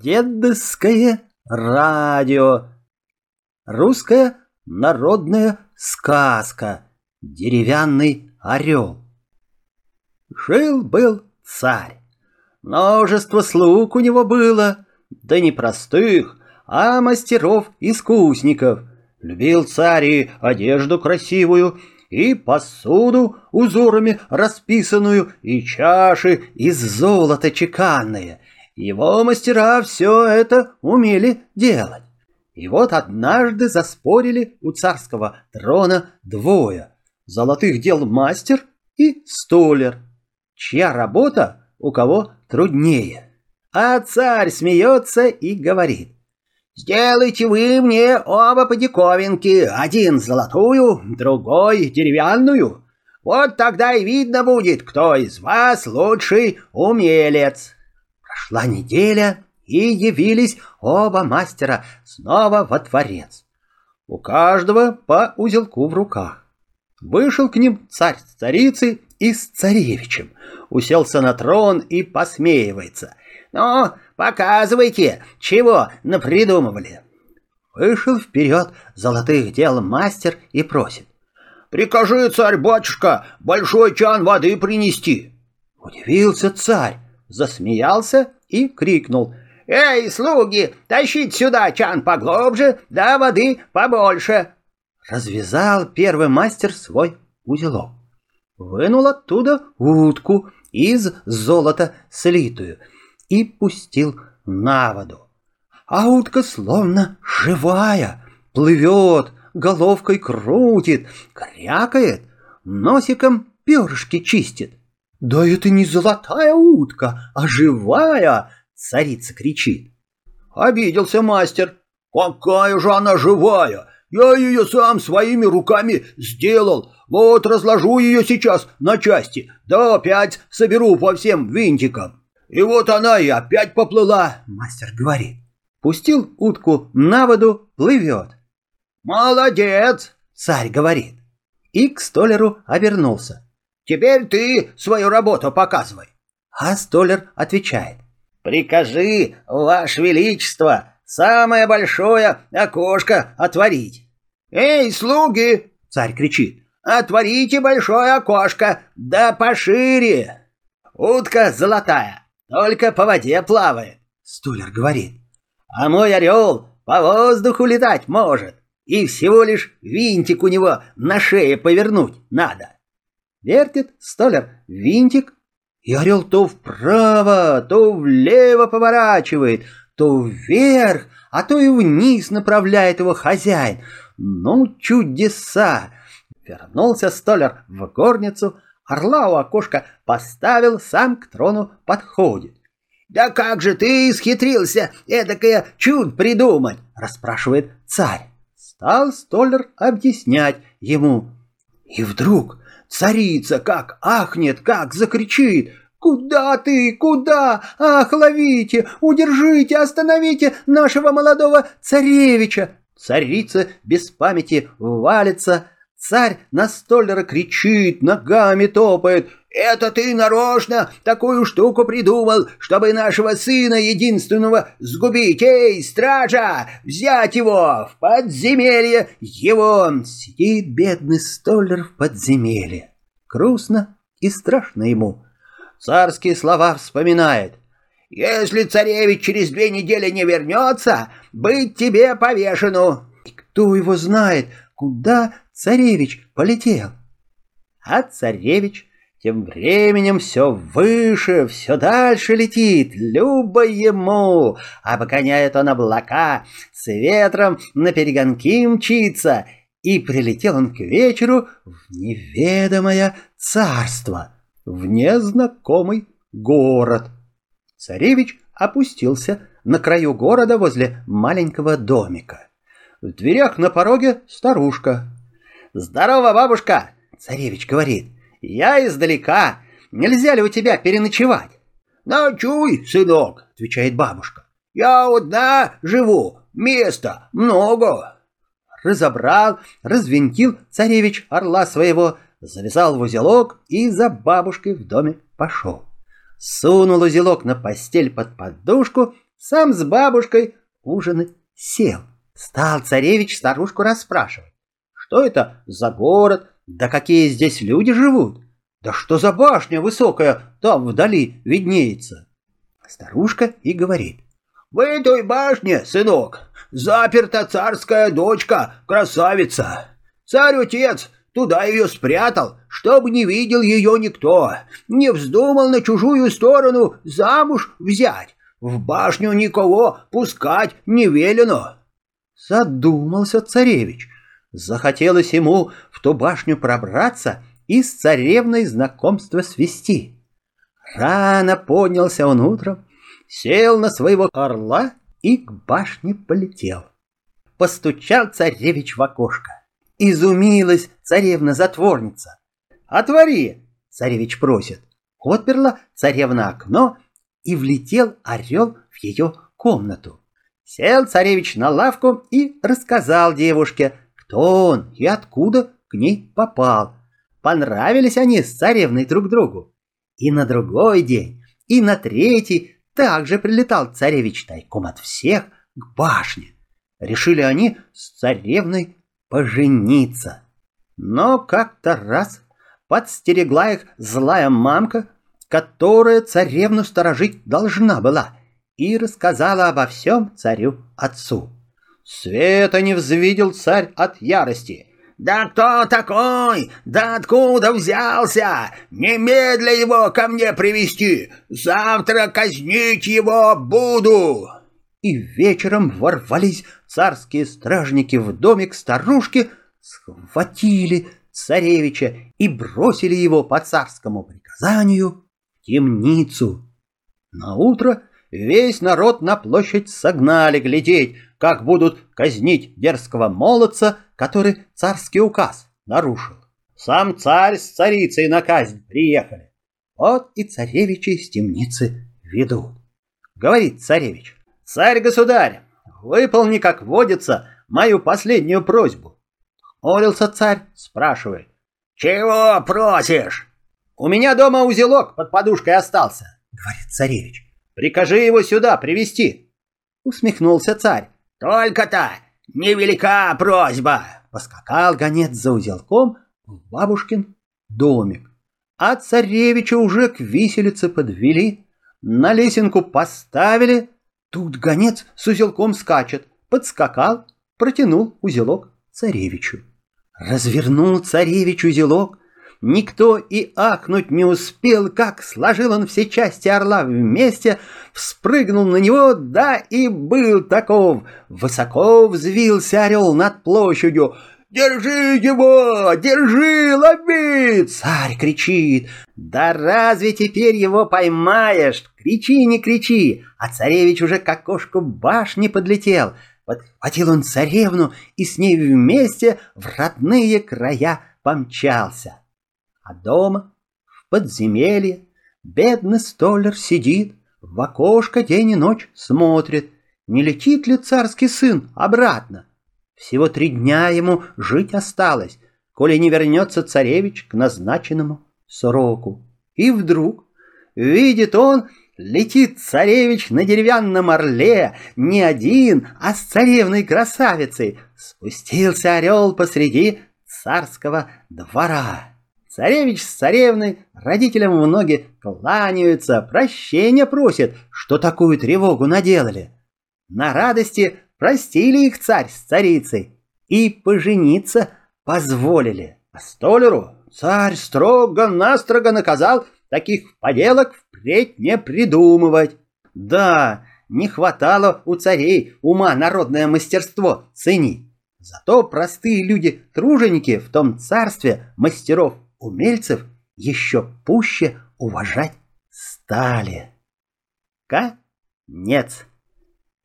Дедовское радио. Русская народная сказка. Деревянный орел. Жил-был царь. Множество слуг у него было, да не простых, а мастеров-искусников. Любил царь и одежду красивую, и посуду узорами расписанную, и чаши из золота чеканные. Его мастера все это умели делать. И вот однажды заспорили у царского трона двое. Золотых дел мастер и столер. Чья работа у кого труднее. А царь смеется и говорит. Сделайте вы мне оба по диковинке, один золотую, другой деревянную. Вот тогда и видно будет, кто из вас лучший умелец. Прошла неделя, и явились оба мастера снова во дворец. У каждого по узелку в руках. Вышел к ним царь с царицей и с царевичем. Уселся на трон и посмеивается. «Ну, Показывайте, чего напридумывали. Вышел вперед золотых дел мастер и просит. «Прикажи, царь-батюшка, большой чан воды принести!» Удивился царь, засмеялся и крикнул. «Эй, слуги, тащите сюда чан поглубже, да воды побольше!» Развязал первый мастер свой узелок. Вынул оттуда утку из золота слитую — и пустил на воду. А утка словно живая, плывет, головкой крутит, крякает, носиком перышки чистит. «Да это не золотая утка, а живая!» — царица кричит. Обиделся мастер. «Какая же она живая! Я ее сам своими руками сделал. Вот разложу ее сейчас на части, да опять соберу по всем винтикам». И вот она и опять поплыла, мастер говорит. Пустил утку на воду, плывет. Молодец, царь говорит. И к столеру обернулся. Теперь ты свою работу показывай. А столер отвечает. Прикажи, ваше величество, самое большое окошко отворить. Эй, слуги, царь кричит. Отворите большое окошко, да пошире. Утка золотая, только по воде плавает, Стулер говорит. А мой орел по воздуху летать может, и всего лишь винтик у него на шее повернуть надо. Вертит Столер винтик, и орел то вправо, то влево поворачивает, то вверх, а то и вниз направляет его хозяин. Ну, чудеса! Вернулся Столер в горницу, Орла у окошка поставил, сам к трону подходит. «Да как же ты исхитрился эдакое чуд придумать?» — расспрашивает царь. Стал столер объяснять ему. И вдруг царица как ахнет, как закричит. «Куда ты? Куда? Ах, ловите! Удержите, остановите нашего молодого царевича!» Царица без памяти валится, Царь на столера кричит, ногами топает. «Это ты нарочно такую штуку придумал, чтобы нашего сына единственного сгубить! Эй, стража, взять его в подземелье его!» Сидит бедный столер в подземелье. Грустно и страшно ему. Царские слова вспоминает. «Если царевич через две недели не вернется, быть тебе повешену!» И кто его знает, куда царевич полетел. А царевич тем временем все выше, все дальше летит, любо ему. Обгоняет он облака, с ветром на перегонки мчится, и прилетел он к вечеру в неведомое царство, в незнакомый город. Царевич опустился на краю города возле маленького домика. В дверях на пороге старушка. «Здорово, бабушка!» — царевич говорит. «Я издалека. Нельзя ли у тебя переночевать?» «Ночуй, сынок!» — отвечает бабушка. «Я одна живу. Места много!» Разобрал, развинтил царевич орла своего, завязал в узелок и за бабушкой в доме пошел. Сунул узелок на постель под подушку сам с бабушкой ужинать сел. Стал царевич старушку расспрашивать. Что это за город, да какие здесь люди живут? Да что за башня высокая там вдали виднеется? Старушка и говорит. В этой башне, сынок, заперта царская дочка, красавица. Царь-отец туда ее спрятал, чтобы не видел ее никто, не вздумал на чужую сторону замуж взять. В башню никого пускать не велено. Задумался царевич. Захотелось ему в ту башню пробраться и с царевной знакомство свести. Рано поднялся он утром, сел на своего орла и к башне полетел. Постучал царевич в окошко. Изумилась царевна-затворница. «Отвори!» — царевич просит. Отперла царевна окно, и влетел орел в ее комнату. Сел царевич на лавку и рассказал девушке, кто он и откуда к ней попал. Понравились они с царевной друг другу. И на другой день, и на третий также прилетал царевич тайком от всех к башне. Решили они с царевной пожениться. Но как-то раз подстерегла их злая мамка, которая царевну сторожить должна была, и рассказала обо всем царю-отцу. Света не взвидел царь от ярости. «Да кто такой? Да откуда взялся? Немедля его ко мне привести. Завтра казнить его буду!» И вечером ворвались царские стражники в домик старушки, схватили царевича и бросили его по царскому приказанию в темницу. На утро весь народ на площадь согнали глядеть, как будут казнить дерзкого молодца, который царский указ нарушил. Сам царь с царицей на казнь приехали. Вот и царевичи из темницы ведут. Говорит царевич, царь-государь, выполни, как водится, мою последнюю просьбу. Орился царь, спрашивает. Чего просишь? У меня дома узелок под подушкой остался, говорит царевич. Прикажи его сюда привести. Усмехнулся царь. Только-то невелика просьба. Поскакал гонец за узелком в бабушкин домик. А царевича уже к виселице подвели, на лесенку поставили. Тут гонец с узелком скачет. Подскакал, протянул узелок царевичу. Развернул царевич узелок, Никто и ахнуть не успел, как сложил он все части орла вместе, вспрыгнул на него, да и был таков. Высоко взвился орел над площадью. «Держи его! Держи! Лови!» Царь кричит. «Да разве теперь его поймаешь? Кричи, не кричи!» А царевич уже к окошку башни подлетел. Подхватил он царевну и с ней вместе в родные края помчался. А дома, в подземелье, бедный столер сидит, в окошко день и ночь смотрит, не летит ли царский сын обратно. Всего три дня ему жить осталось, коли не вернется царевич к назначенному сроку. И вдруг видит он, летит царевич на деревянном орле, не один, а с царевной красавицей. Спустился орел посреди царского двора. Царевич с царевной родителям в ноги кланяются, прощения просят, что такую тревогу наделали. На радости простили их царь с царицей и пожениться позволили. А столеру царь строго-настрого наказал таких поделок впредь не придумывать. Да, не хватало у царей ума народное мастерство ценить. Зато простые люди-труженики в том царстве мастеров умельцев еще пуще уважать стали. Конец.